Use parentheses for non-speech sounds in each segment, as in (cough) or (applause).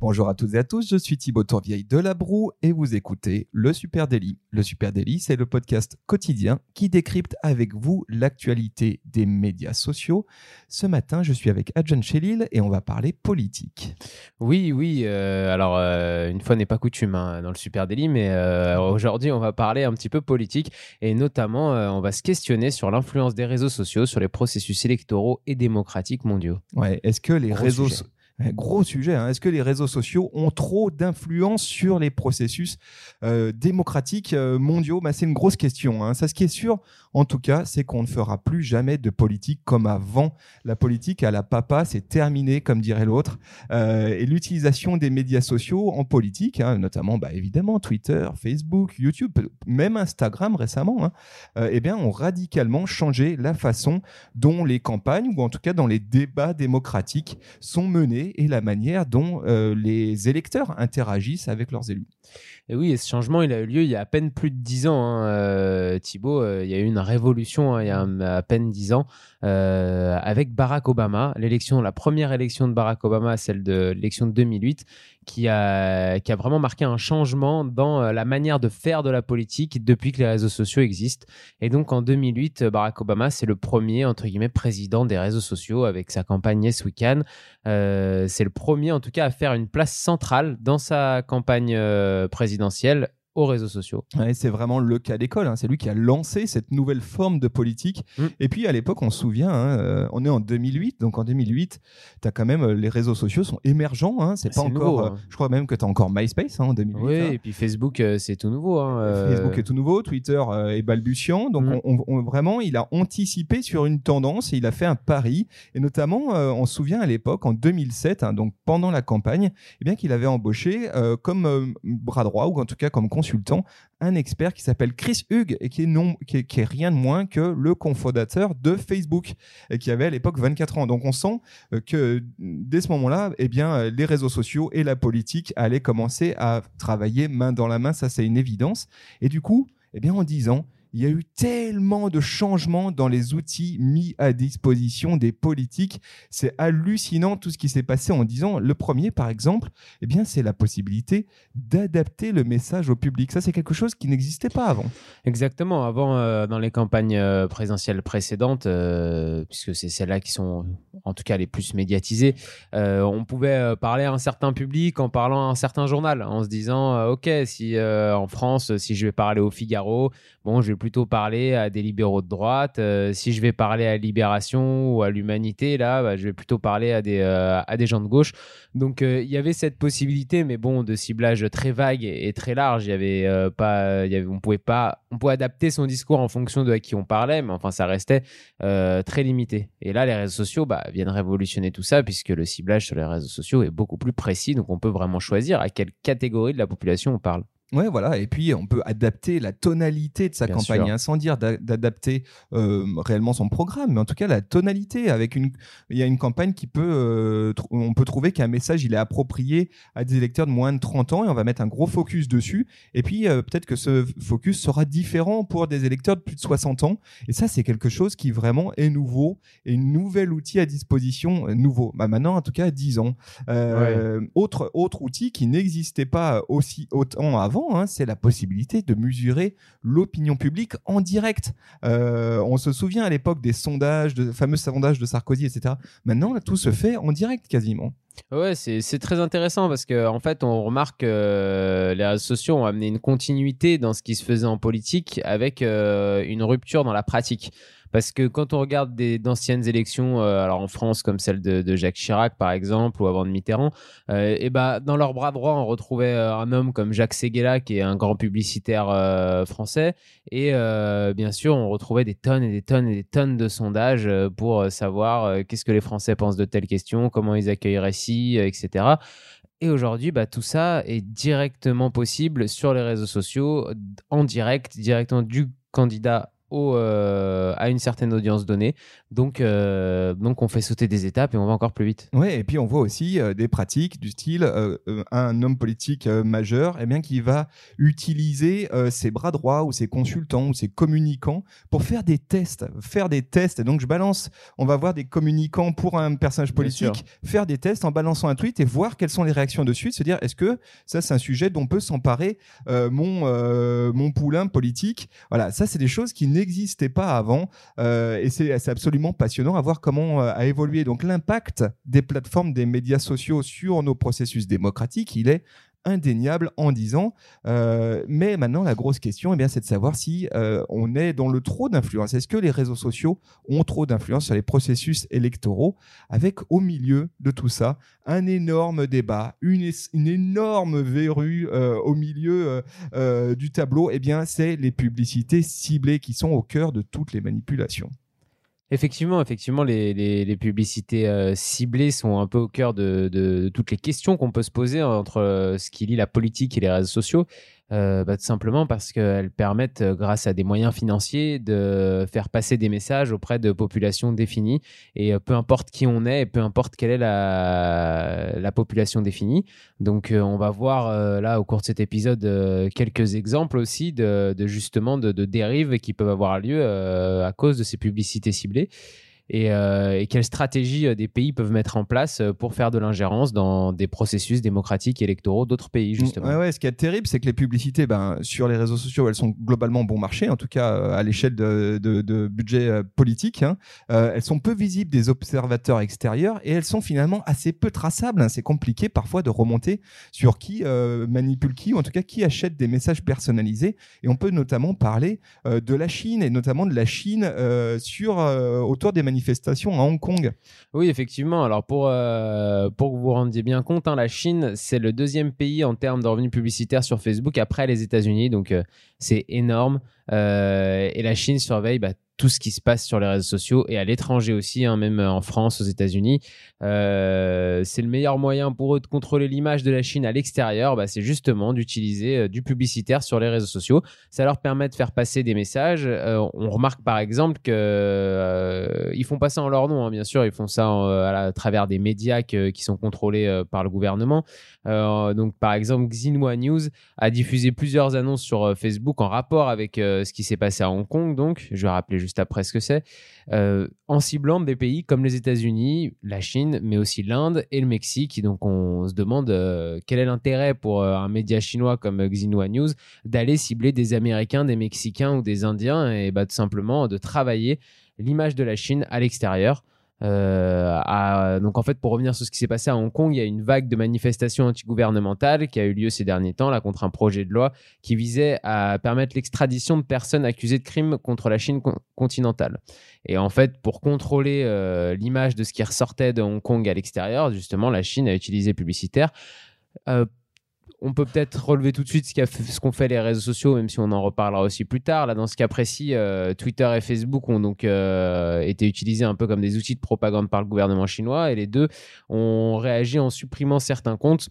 Bonjour à toutes et à tous, je suis Thibaut Tourvieille de La Broue et vous écoutez Le Super Daily. Le Super Daily, c'est le podcast quotidien qui décrypte avec vous l'actualité des médias sociaux. Ce matin, je suis avec Adjan Chelil et on va parler politique. Oui, oui, euh, alors euh, une fois n'est pas coutume hein, dans le Super Daily, mais euh, aujourd'hui on va parler un petit peu politique et notamment on va se questionner sur l'influence des réseaux sociaux sur les processus électoraux et démocratiques mondiaux. Ouais, est-ce que les Gros réseaux... sujet. Gros sujet, hein. est-ce que les réseaux sociaux ont trop d'influence sur les processus euh, démocratiques euh, mondiaux? Bah, C'est une grosse question. hein. Ça, ce qui est sûr, en tout cas, c'est qu'on ne fera plus jamais de politique comme avant. La politique à la papa, c'est terminé, comme dirait l'autre. Euh, et l'utilisation des médias sociaux en politique, hein, notamment bah, évidemment Twitter, Facebook, YouTube, même Instagram récemment, hein, euh, eh bien, ont radicalement changé la façon dont les campagnes, ou en tout cas dans les débats démocratiques, sont menés et la manière dont euh, les électeurs interagissent avec leurs élus. Et oui, ce changement, il a eu lieu il y a à peine plus de dix ans. Hein, euh, Thibaut, euh, il y a eu une révolution hein, il y a à peine dix ans euh, avec Barack Obama. L'élection, la première élection de Barack Obama, celle de l'élection de 2008, qui a, qui a vraiment marqué un changement dans la manière de faire de la politique depuis que les réseaux sociaux existent. Et donc en 2008, euh, Barack Obama, c'est le premier, entre guillemets, président des réseaux sociaux avec sa campagne Yes We Can. C'est le premier, en tout cas, à faire une place centrale dans sa campagne euh, présidentielle aux réseaux sociaux. Ouais, c'est vraiment le cas d'école. hein. C'est lui qui a lancé cette nouvelle forme de politique. Mm. Et puis à l'époque, on se souvient, hein, euh, on est en 2008, donc en 2008, t'as quand même euh, les réseaux sociaux sont émergents. Hein, c'est pas C'est encore. nouveau, euh, je crois même que t'as encore MySpace en 2008. Oui, et puis Facebook, c'est tout nouveau. Facebook est tout nouveau, Twitter est balbutiant. Donc, Mhm. on, on- vraiment, il a anticipé sur une tendance et il a fait un pari. Et notamment, on se souvient à l'époque, en 2007, hein, donc pendant la campagne, eh bien qu'il avait embauché euh, comme euh, bras droit ou en tout cas comme consultant un expert qui s'appelle Chris Hughes et qui est, non, qui, est, rien de moins que le cofondateur de Facebook et qui avait à l'époque 24 ans. Donc, on sent euh, que dès ce moment-là, eh bien, euh, les réseaux sociaux et la politique allaient commencer à travailler main dans la main. Ça, c'est une évidence. Et du coup, eh bien, en 10 ans, il y a eu tellement de changements dans les outils mis à disposition des politiques. C'est hallucinant tout ce qui s'est passé en 10 ans. Le premier, par exemple, eh bien, c'est la possibilité d'adapter le message au public. Ça, c'est quelque chose qui n'existait pas avant. Exactement. Avant, euh, dans les campagnes euh, présidentielles précédentes, euh, puisque c'est celles-là qui sont en tout cas les plus médiatisées, euh, on pouvait euh, parler à un certain public en parlant à un certain journal, en se disant, euh, OK, si en France, si je vais parler au Figaro, bon, je vais plutôt parler à des libéraux de droite. Si je vais parler à Libération ou à l'Humanité, là, bah, je vais plutôt parler à des, à des gens de gauche. Donc, il y avait cette possibilité, mais bon, de ciblage très vague et, très large. Y avait pas, on pouvait pas, on pouvait adapter son discours en fonction de à qui on parlait, mais enfin, ça restait très limité. Et là, les réseaux sociaux bah, viennent révolutionner tout ça, puisque le ciblage sur les réseaux sociaux est beaucoup plus précis. Donc, on peut vraiment choisir à quelle catégorie de la population on parle. Ouais, voilà. Et puis, on peut adapter la tonalité de sa Bien campagne, sûr. hein, sans dire d'a- d'adapter euh, réellement son programme, mais en tout cas la tonalité. Avec une, il y a une campagne qui peut, euh, on peut trouver qu'un message il est approprié à des électeurs de moins de 30 ans et on va mettre un gros focus dessus. Et puis euh, peut-être que ce focus sera différent pour des électeurs de plus de 60 ans. Et ça, c'est quelque chose qui vraiment est nouveau et une nouvel outil à disposition, nouveau. Bah maintenant, en tout cas, 10 ans. Autre, autre outil qui n'existait pas aussi autant avant, hein, c'est la possibilité de mesurer l'opinion publique en direct. Euh, on se souvient à l'époque des sondages, de fameux sondages de Sarkozy, etc. Maintenant, tout se fait en direct quasiment. Ouais, c'est très intéressant parce que en fait, on remarque que euh, les réseaux sociaux ont amené une continuité dans ce qui se faisait en politique avec euh, une rupture dans la pratique. Parce que quand on regarde d'anciennes élections, euh, alors en France comme celle de, Jacques Chirac par exemple ou avant de Mitterrand, et ben dans leur bras droit on retrouvait un homme comme Jacques Séguéla qui est un grand publicitaire français et bien sûr on retrouvait des tonnes et des tonnes et des tonnes de sondages pour savoir qu'est-ce que les Français pensent de telle question, comment ils accueilleraient euh, etc. Et aujourd'hui, bah, tout ça est directement possible sur les réseaux sociaux, en direct, directement du candidat au, euh, à une certaine audience donnée. Donc, euh, donc, on fait sauter des étapes et on va encore plus vite. Oui, et puis on voit aussi euh, des pratiques du style un homme politique majeur eh bien, qui va utiliser ses bras droits ou ses consultants ou ses communicants pour faire des tests. Faire des tests. Donc, je balance, on va voir des communicants pour un personnage politique, faire des tests en balançant un tweet et voir quelles sont les réactions dessus, se dire est-ce que ça, c'est un sujet dont peut s'emparer mon, mon poulain politique? Voilà, ça, c'est des choses qui n'existait pas avant. Euh, et c'est absolument passionnant à voir comment euh, a évolué. Donc l'impact des plateformes, des médias sociaux sur nos processus démocratiques, il est indéniable en disant. Euh, mais maintenant, la grosse question, eh c'est de savoir si euh, on est dans le trop d'influence. Est-ce que les réseaux sociaux ont trop d'influence sur les processus électoraux? Avec au milieu de tout ça un énorme débat, une, une énorme verrue euh, au milieu du tableau. Eh c'est les publicités ciblées qui sont au cœur de toutes les manipulations. Effectivement, effectivement, les, les, publicités euh, ciblées sont un peu au cœur de, de, toutes les questions qu'on peut se poser entre euh, ce qui lie la politique et les réseaux sociaux. Euh, bah, tout simplement parce qu'elles permettent, euh, grâce à des moyens financiers, de faire passer des messages auprès de populations définies. Et euh, peu importe qui on est, et peu importe quelle est la, la population définie. Donc, on va voir là, au cours de cet épisode, quelques exemples aussi de, de justement de, dérives qui peuvent avoir lieu à cause de ces publicités ciblées et, euh, et quelles stratégies euh, des pays peuvent mettre en place euh, pour faire de l'ingérence dans des processus démocratiques électoraux d'autres pays, justement? Ouais, ouais, ce qui est terrible, c'est que les publicités ben, sur les réseaux sociaux, elles sont globalement bon marché, en tout cas à l'échelle de, de, de, budget politique. Hein. elles sont peu visibles des observateurs extérieurs et elles sont finalement assez peu traçables. Hein. C'est compliqué parfois de remonter sur qui manipule qui, ou en tout cas qui achète des messages personnalisés. Et on peut notamment parler de la Chine et notamment de la Chine sur autour des manipulations à Hong Kong. Oui, effectivement. Alors, pour, euh, pour que vous vous rendiez bien compte, hein, la Chine, c'est le deuxième pays en termes de revenus publicitaires sur Facebook après les États-Unis. Donc, euh, c'est énorme. Euh, et la Chine surveille bah, tout ce qui se passe sur les réseaux sociaux et à l'étranger aussi, hein, même en France, aux États-Unis. Euh, c'est le meilleur moyen pour eux de contrôler l'image de la Chine à l'extérieur, bah, c'est justement d'utiliser euh, du publicitaire sur les réseaux sociaux. Ça leur permet de faire passer des messages. Euh, on remarque par exemple qu'ils ils font pas ça en leur nom, hein, bien sûr, ils font ça à, travers des médias qui sont contrôlés par le gouvernement. donc par exemple, Xinhua News a diffusé plusieurs annonces sur Facebook en rapport avec ce qui s'est passé à Hong Kong. Donc, je vais rappeler juste après ce que c'est, euh, en ciblant des pays comme les États-Unis, la Chine, mais aussi l'Inde et le Mexique. Donc on se demande euh, quel est l'intérêt pour euh, un média chinois comme Xinhua News d'aller cibler des Américains, des Mexicains ou des Indiens et bah, tout simplement de travailler l'image de la Chine à l'extérieur. Euh, donc en fait, pour revenir sur ce qui s'est passé à Hong Kong, il y a une vague de manifestations antigouvernementales qui a eu lieu ces derniers temps là contre un projet de loi qui visait à permettre l'extradition de personnes accusées de crimes contre la Chine continentale. Et en fait, pour contrôler euh, l'image de ce qui ressortait de Hong Kong à l'extérieur, justement, la Chine a utilisé publicitaire euh, on peut peut-être relever tout de suite ce qu'ont fait, les réseaux sociaux, même si on en reparlera aussi plus tard. Là, dans ce cas précis, euh, Twitter et Facebook ont donc euh, été utilisés un peu comme des outils de propagande par le gouvernement chinois, et les deux ont réagi en supprimant certains comptes.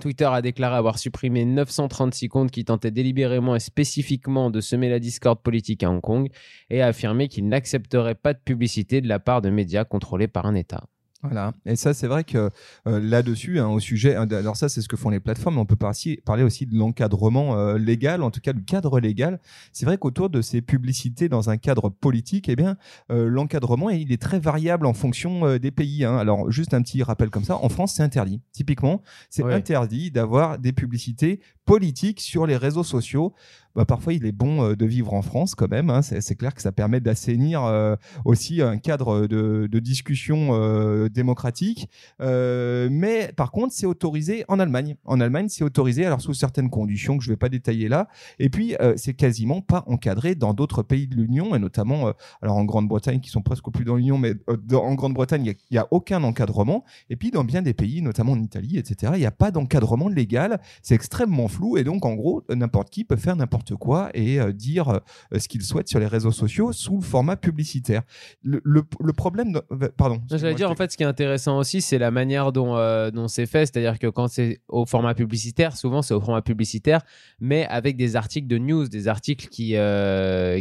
Twitter a déclaré avoir supprimé 936 comptes qui tentaient délibérément et spécifiquement de semer la discorde politique à Hong Kong et a affirmé qu'il n'accepterait pas de publicité de la part de médias contrôlés par un État. Voilà. Et ça, c'est vrai que euh, là-dessus, hein, au sujet, hein, alors ça, c'est ce que font les plateformes, mais on peut parler aussi de l'encadrement euh, légal, en tout cas du cadre légal. C'est vrai qu'autour de ces publicités dans un cadre politique, eh bien, euh, l'encadrement, il est très variable en fonction des pays. Hein. Alors, juste un petit rappel comme ça, en France, c'est interdit. Typiquement, c'est interdit d'avoir des publicités politiques sur les réseaux sociaux bah, parfois il est bon euh, de vivre en France quand même. Hein. C'est clair que ça permet d'assainir euh, aussi un cadre de, de discussion euh, démocratique. mais par contre, c'est autorisé en Allemagne. En Allemagne, c'est autorisé alors sous certaines conditions que je ne vais pas détailler là. Et puis, c'est quasiment pas encadré dans d'autres pays de l'Union et notamment alors en Grande-Bretagne qui sont presque plus dans l'Union, mais en Grande-Bretagne, il n'y a, aucun encadrement. Et puis dans bien des pays, notamment en Italie, etc., il n'y a pas d'encadrement légal. C'est extrêmement flou et donc en gros, n'importe qui peut faire n'importe n'importe quoi et dire ce qu'il souhaite sur les réseaux sociaux sous le format publicitaire. Le, le, problème, pardon. J'allais dire en fait, ce qui est intéressant aussi, c'est la manière dont dont c'est fait, c'est-à-dire que quand c'est au format publicitaire, souvent c'est au format publicitaire, mais avec des articles de news, des articles qui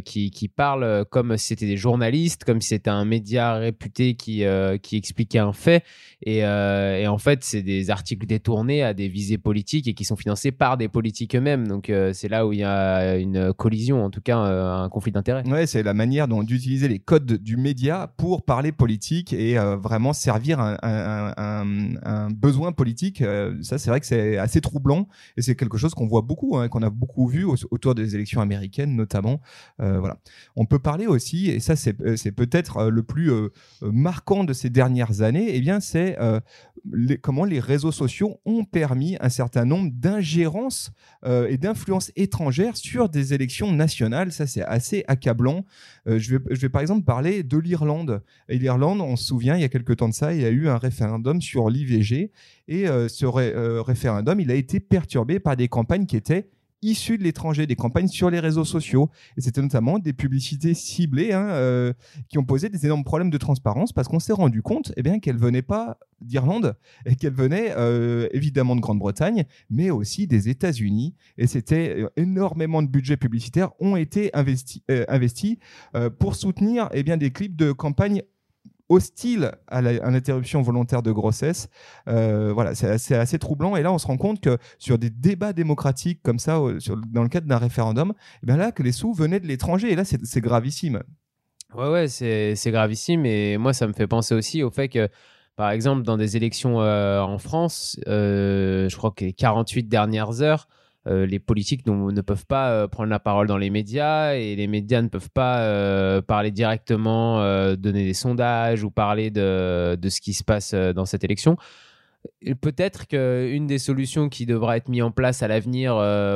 qui, qui parlent comme si c'était des journalistes, comme si c'était un média réputé qui qui expliquait un fait et, et en fait c'est des articles détournés à des visées politiques et qui sont financés par des politiques eux-mêmes. Donc euh, c'est là où il y a une collision, en tout cas euh, un conflit d'intérêts. Ouais, c'est la manière d'utiliser les codes du média pour parler politique et euh, vraiment servir un, besoin politique. ça, c'est vrai que c'est assez troublant et c'est quelque chose qu'on voit beaucoup, hein, qu'on a beaucoup vu autour des élections américaines notamment. voilà. On peut parler aussi, et ça c'est peut-être le plus marquant de ces dernières années, et eh bien c'est comment les réseaux sociaux ont permis un certain nombre d'ingérences euh, et d'influences étrangères sur des élections nationales. Ça, c'est assez accablant. Euh, je, vais, par exemple parler de l'Irlande. L'Irlande, on se souvient, il y a quelques temps de ça, il y a eu un référendum sur l'IVG. Et euh, ce référendum, il a été perturbé par des campagnes qui étaient issus de l'étranger, des campagnes sur les réseaux sociaux. Et c'était notamment des publicités ciblées hein, euh, qui ont posé des énormes problèmes de transparence parce qu'on s'est rendu compte eh bien, qu'elles venaient pas d'Irlande et qu'elles venaient euh, évidemment de Grande-Bretagne, mais aussi des États-Unis. Et c'était euh, énormément de budgets publicitaires ont été investis, investis pour soutenir eh bien, des clips de campagne hostile à l'interruption volontaire de grossesse. Euh, voilà, c'est assez, troublant. Et là, on se rend compte que sur des débats démocratiques comme ça, dans le cadre d'un référendum, eh bien là, que les sous venaient de l'étranger. Et là, c'est gravissime. Ouais, ouais, c'est gravissime. Et moi, ça me fait penser aussi au fait que, par exemple, dans des élections euh, en France, euh, je crois que les 48 dernières heures, euh, les politiques ne peuvent pas euh, prendre la parole dans les médias et les médias ne peuvent pas euh, parler directement, donner des sondages ou parler de, ce qui se passe dans cette élection. Peut-être qu'une des solutions qui devra être mise en place à l'avenir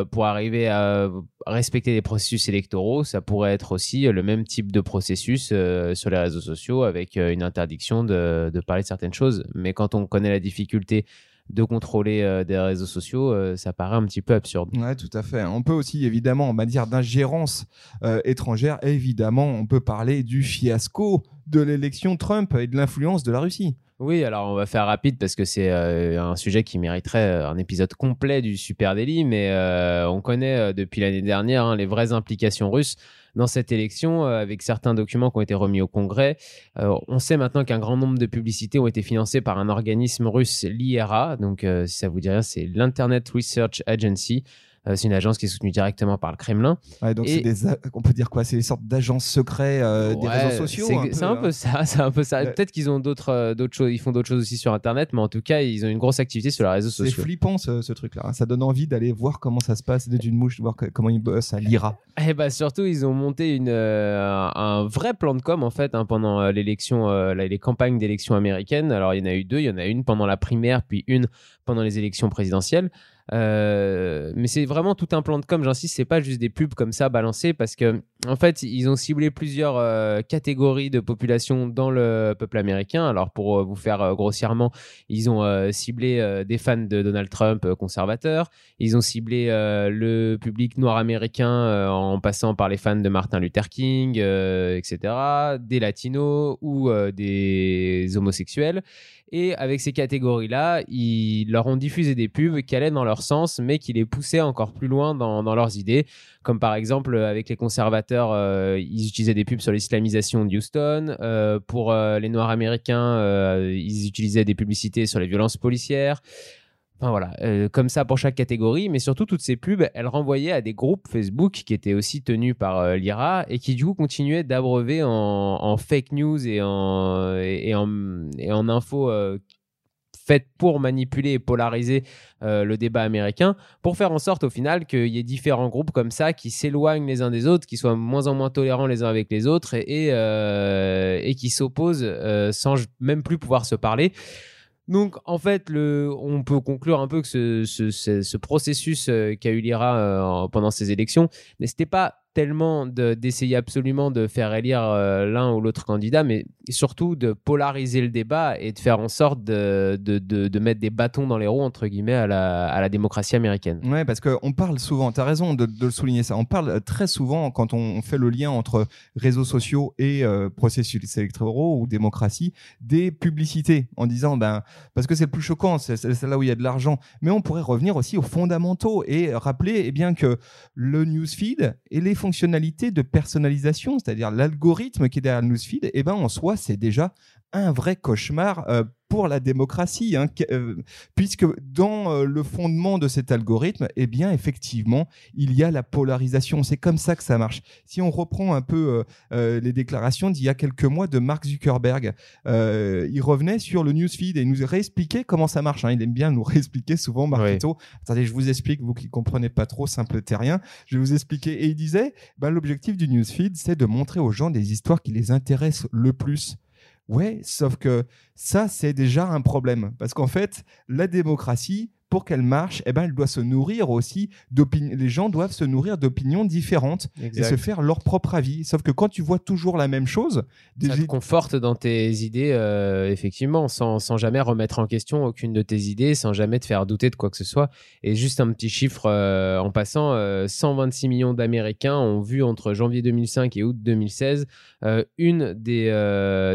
pour arriver à respecter les processus électoraux, ça pourrait être aussi le même type de processus sur les réseaux sociaux avec une interdiction de, de parler de certaines choses. Mais quand on connaît la difficulté de contrôler euh, des réseaux sociaux, euh, ça paraît un petit peu absurde. Ouais, tout à fait. On peut aussi, évidemment, en matière d'ingérence euh, étrangère, évidemment, on peut parler du fiasco de l'élection Trump et de l'influence de la Russie. Oui, alors on va faire rapide parce que c'est un sujet qui mériterait un épisode complet du Super Daily, mais on connaît depuis l'année dernière hein, les vraies implications russes dans cette élection euh, avec certains documents qui ont été remis au Congrès. Euh, on sait maintenant qu'un grand nombre de publicités ont été financées par un organisme russe, l'IRA. Donc, euh, si ça vous dit rien, c'est l'Internet Research Agency. Euh, c'est une agence qui est soutenue directement par le Kremlin. donc on peut dire quoi? C'est des sortes d'agences secrets euh, des réseaux sociaux. C'est un, peu, hein. ça. (laughs) C'est un peu ça. Peut-être qu'ils ont d'autres euh, d'autres choses. Ils font d'autres choses aussi sur Internet, mais en tout cas, ils ont une grosse activité sur les réseaux sociaux. C'est flippant ce, truc-là. Hein. Ça donne envie d'aller voir comment ça se passe d'être une mouche, voir comment ils bossent à l'IRA. Et eh bah surtout, ils ont monté une, un vrai plan de com en fait hein, pendant l'élection, les campagnes d'élection américaines. Alors il y en a eu deux. Il y en a une pendant la primaire, puis une pendant les élections présidentielles. Euh, mais c'est vraiment tout un plan de com, j'insiste, c'est pas juste des pubs comme ça balancées parce que en fait, ils ont ciblé plusieurs euh, catégories de population dans le peuple américain. Alors pour euh, vous faire grossièrement, ils ont ciblé des fans de Donald Trump conservateurs, ils ont ciblé le public noir américain en passant par les fans de Martin Luther King, etc., des latinos ou des homosexuels. Et avec ces catégories-là, ils leur ont diffusé des pubs qui allaient dans leur sens, mais qui les poussaient encore plus loin dans, leurs idées. Comme par exemple, avec les conservateurs, euh, ils utilisaient des pubs sur l'islamisation de Houston. Euh, pour euh, les Noirs américains, ils utilisaient des publicités sur les violences policières. Enfin voilà, comme ça pour chaque catégorie, mais surtout toutes ces pubs, elles renvoyaient à des groupes Facebook qui étaient aussi tenus par l'IRA et qui du coup continuaient d'abreuver en, fake news et en, et, euh, faites pour manipuler et polariser le débat américain, pour faire en sorte au final qu'il y ait différents groupes comme ça qui s'éloignent les uns des autres, qui soient moins en moins tolérants les uns avec les autres et, et qui s'opposent sans même plus pouvoir se parler. Donc, en fait, le, on peut conclure un peu que ce, ce, ce, processus euh, qu'a eu l'IRA euh, pendant ces élections, n'était pas tellement d'essayer absolument de faire élire euh, l'un ou l'autre candidat, mais surtout de polariser le débat et de faire en sorte de, mettre des bâtons dans les roues, entre guillemets, à la, démocratie américaine. Ouais, parce qu'on parle souvent, tu as raison de, le souligner ça, on parle très souvent quand on fait le lien entre réseaux sociaux et euh, processus électoraux ou démocratie, des publicités en disant, ben, parce que c'est le plus choquant, c'est là où il y a de l'argent, mais on pourrait revenir aussi aux fondamentaux et rappeler eh bien, que le newsfeed et les fonctionnalités de personnalisation, c'est-à-dire l'algorithme qui est derrière le newsfeed, eh ben, en soi, c'est déjà un vrai cauchemar euh, pour la démocratie, hein, euh, puisque dans euh, le fondement de cet algorithme, eh bien, effectivement, il y a la polarisation. C'est comme ça que ça marche. Si on reprend un peu les déclarations d'il y a quelques mois de Mark Zuckerberg, il revenait sur le newsfeed et il nous réexpliquait comment ça marche. Hein. Il aime bien nous (laughs) réexpliquer souvent, Marquito. Attendez, je vous explique, vous qui comprenez pas trop, simple terrien, je vais vous expliquer. Et il disait, ben, l'objectif du newsfeed, c'est de montrer aux gens des histoires qui les intéressent le plus. Ouais, sauf que ça, c'est déjà un problème. Parce qu'en fait, la démocratie, pour qu'elle marche, eh ben, elle doit se nourrir aussi d'opinions. Les gens doivent se nourrir d'opinions différentes et se faire leur propre avis. Sauf que quand tu vois toujours la même chose, ça te conforte dans tes idées, euh, effectivement, sans, sans, jamais remettre en question aucune de tes idées, sans jamais te faire douter de quoi que ce soit. Et juste un petit chiffre euh, en passant 126 euh, millions d'Américains ont vu entre janvier 2005 et août 2016 une des,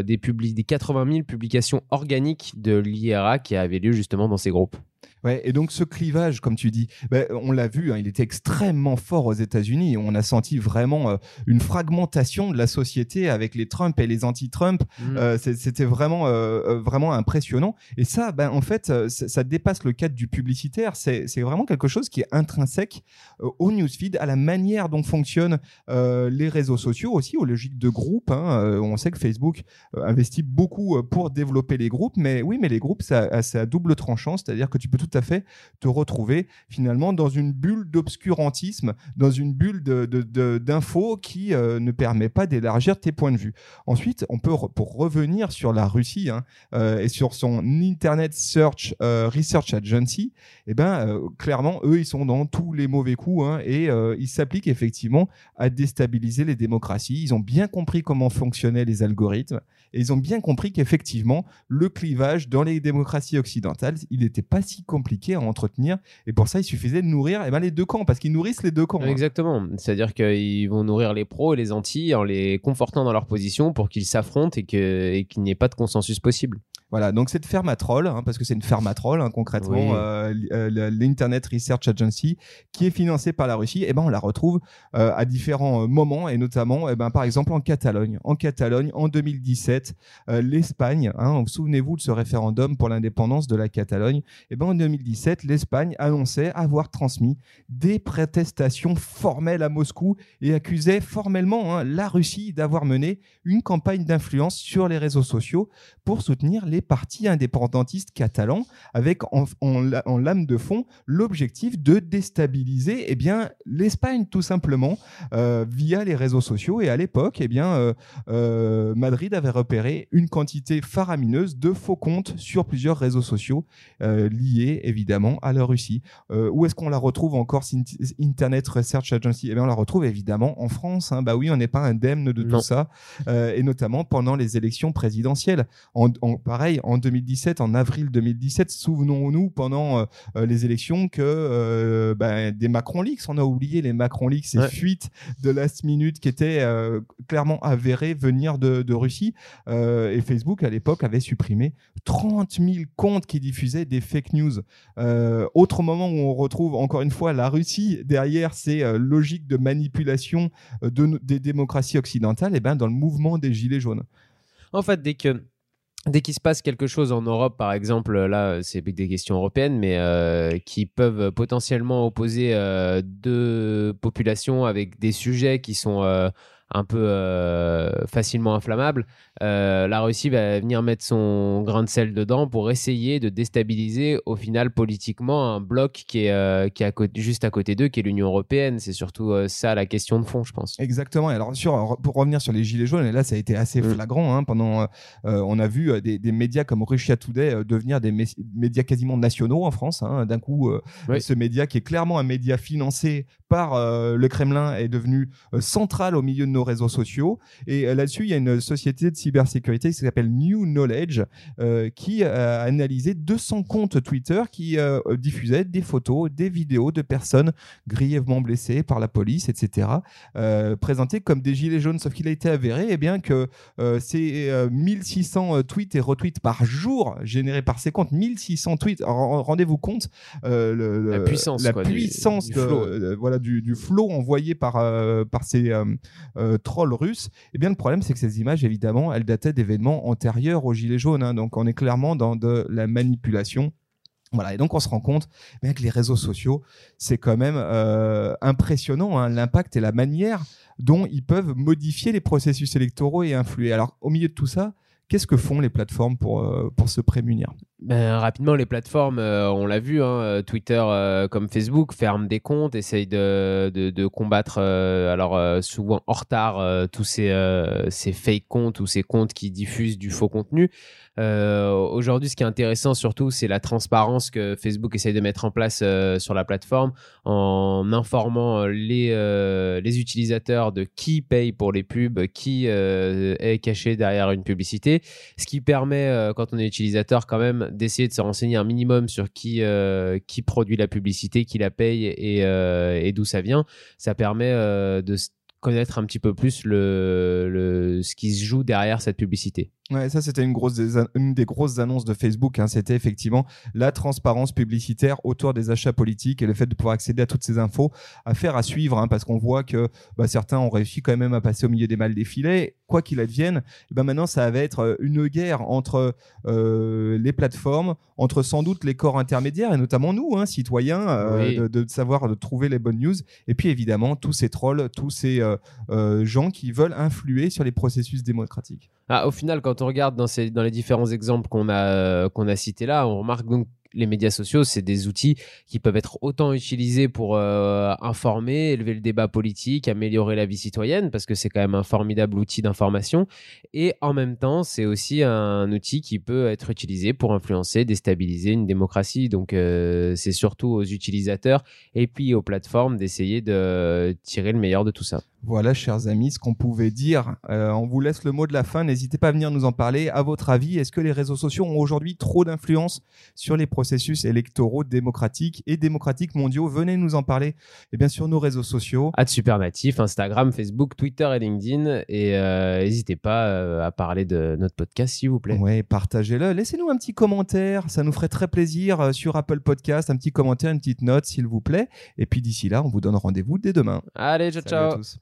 des, des 80 000 publications organiques de l'IRA qui avait lieu justement dans ces groupes. Ouais, et donc ce clivage, comme tu dis, ben, on l'a vu, hein, il était extrêmement fort aux États-Unis. On a senti vraiment euh, une fragmentation de la société avec les Trump et les anti-Trump. Mmh. Euh, c'était vraiment, euh, vraiment impressionnant. Et ça, ben, en fait, ça, dépasse le cadre du publicitaire. C'est vraiment quelque chose qui est intrinsèque au newsfeed, à la manière dont fonctionnent les réseaux sociaux aussi, aux logiques de groupe. Hein. on sait que Facebook investit beaucoup pour développer les groupes, mais oui, mais les groupes, ça, ça a double tranchant, c'est-à-dire que tu peux tout à fait te retrouver finalement dans une bulle d'obscurantisme, dans une bulle d'infos de, qui euh, ne permet pas d'élargir tes points de vue. Ensuite, on peut, pour revenir sur la Russie hein, euh, et sur son Internet Search euh, Research Agency, eh ben, clairement, eux, ils sont dans tous les mauvais coups hein, et ils s'appliquent effectivement à déstabiliser les démocraties. Ils ont bien compris comment fonctionnaient les algorithmes et ils ont bien compris qu'effectivement, le clivage dans les démocraties occidentales, il n'était pas si compliqué à entretenir. Et pour ça, il suffisait de nourrir eh ben, les deux camps, parce qu'ils nourrissent les deux camps. Hein. Exactement. C'est-à-dire qu'ils vont nourrir les pros et les anti en les confortant dans leur position pour qu'ils s'affrontent et qu'il n'y ait pas de consensus possible. Voilà, donc cette Fermatrol, hein, parce que c'est une Fermatrol hein, concrètement, euh, euh, l'Internet Research Agency, qui est financée par la Russie, et eh ben on la retrouve euh, à différents moments, et notamment, eh ben, par exemple en Catalogne. En Catalogne, en 2017, l'Espagne, hein, souvenez-vous de ce référendum pour l'indépendance de la Catalogne, et eh ben en 2017, l'Espagne annonçait avoir transmis des protestations formelles à Moscou et accusait formellement hein, la Russie d'avoir mené une campagne d'influence sur les réseaux sociaux pour soutenir les partis indépendantistes catalans avec en, lame de fond l'objectif de déstabiliser eh bien l'Espagne tout simplement euh, via les réseaux sociaux et à l'époque eh bien euh, euh, Madrid avait repéré une quantité faramineuse de faux comptes sur plusieurs réseaux sociaux liés évidemment à la Russie. où est-ce qu'on la retrouve encore Internet Research Agency? Eh bien on la retrouve évidemment en France. Hein. Bah oui, on n'est pas indemne de tout ça et notamment pendant les élections présidentielles. En, en pareil en 2017, en avril 2017, souvenons-nous pendant euh, euh, les élections que euh, ben, des Macron Leaks, on a oublié les Macron Leaks, ces fuites de last minute qui étaient clairement avérées venir de, Russie. et Facebook, à l'époque, avait supprimé 30 000 comptes qui diffusaient des fake news. autre moment où on retrouve encore une fois la Russie derrière ces logiques de manipulation de, des démocraties occidentales, et ben dans le mouvement des Gilets jaunes. En fait, dès que dès qu'il se passe quelque chose en Europe, par exemple, là, c'est des questions européennes, mais euh, qui peuvent potentiellement opposer euh, deux populations avec des sujets qui sont euh, un peu euh, facilement inflammable, euh, la Russie va venir mettre son grain de sel dedans pour essayer de déstabiliser au final politiquement un bloc qui est, euh, qui est juste à côté d'eux, qui est l'Union européenne. C'est surtout ça la question de fond, je pense. Exactement. Alors sur, pour revenir sur les gilets jaunes, et là ça a été assez mm. flagrant. Hein, pendant, on a vu des, des, médias comme Russia Today devenir des médias quasiment nationaux en France. Hein. D'un coup, ce média qui est clairement un média financé par le Kremlin est devenue centrale au milieu de nos réseaux sociaux. Et là-dessus, il y a une société de cybersécurité qui s'appelle New Knowledge qui a analysé 200 comptes Twitter qui diffusaient des photos, des vidéos de personnes grièvement blessées par la police, etc., présentées comme des gilets jaunes. Sauf qu'il a été avéré eh bien, que ces 1600 tweets et retweets par jour générés par ces comptes, 1600 tweets, rendez-vous compte la puissance, la puissance du, flot. voilà, du, du flot envoyé par, par ces trolls russes. Eh bien, le problème, c'est que ces images, évidemment, elles dataient d'événements antérieurs aux Gilets jaunes. Hein. donc, on est clairement dans de la manipulation. Voilà, et donc on se rend compte bien que les réseaux sociaux, c'est quand même euh, impressionnant hein, l'impact et la manière dont ils peuvent modifier les processus électoraux et influer. Alors au milieu de tout ça, qu'est-ce que font les plateformes pour, euh, pour se prémunir? Ben, rapidement, les plateformes, euh, on l'a vu, hein, euh, Twitter euh, comme Facebook ferment des comptes, essayent de, de, de combattre, alors souvent en retard, tous ces, ces fake comptes ou ces comptes qui diffusent du faux contenu. Aujourd'hui, ce qui est intéressant surtout, c'est la transparence que Facebook essaye de mettre en place sur la plateforme en informant les, les utilisateurs de qui paye pour les pubs, qui est caché derrière une publicité, ce qui permet, quand on est utilisateur, quand même d'essayer de se renseigner un minimum sur qui, euh, qui produit la publicité, qui la paye et, euh, d'où ça vient. Ça permet euh, de connaître un petit peu plus le, le, ce qui se joue derrière cette publicité. Ouais, ça c'était une grosse une des grosses annonces de Facebook. Hein. C'était effectivement la transparence publicitaire autour des achats politiques et le fait de pouvoir accéder à toutes ces infos, à faire à suivre, hein, parce qu'on voit que bah, certains ont réussi quand même à passer au milieu des mal défilés. Quoi qu'il advienne, et eh ben maintenant ça va être euh, une guerre entre euh, les plateformes, entre sans doute les corps intermédiaires et notamment nous, hein, citoyens, euh, de, de, savoir de trouver les bonnes news. Et puis évidemment tous ces trolls, tous ces gens qui veulent influer sur les processus démocratiques. Ah, au final, quand on regarde dans, les différents exemples qu'on a, euh, qu'on a cités là, on remarque donc les médias sociaux, c'est des outils qui peuvent être autant utilisés pour euh, informer, élever le débat politique, améliorer la vie citoyenne, parce que c'est quand même un formidable outil d'information. Et en même temps, c'est aussi un outil qui peut être utilisé pour influencer, déstabiliser une démocratie. Donc, euh, c'est surtout aux utilisateurs et puis aux plateformes d'essayer de tirer le meilleur de tout ça. Voilà, chers amis, ce qu'on pouvait dire. Euh, on vous laisse le mot de la fin. N'hésitez pas à venir nous en parler. À votre avis, est-ce que les réseaux sociaux ont aujourd'hui trop d'influence sur les processus électoraux démocratiques et démocratiques mondiaux? Venez nous en parler. Et eh bien sur nos réseaux sociaux. À Supernatif, Instagram, Facebook, Twitter et LinkedIn. Et euh, n'hésitez pas euh, à parler de notre podcast, s'il vous plaît. Oui, partagez-le. Laissez-nous un petit commentaire. Ça nous ferait très plaisir sur Apple Podcast. Un petit commentaire, une petite note, s'il vous plaît. Et puis d'ici là, on vous donne rendez-vous dès demain. Allez, ciao, ciao. À tous.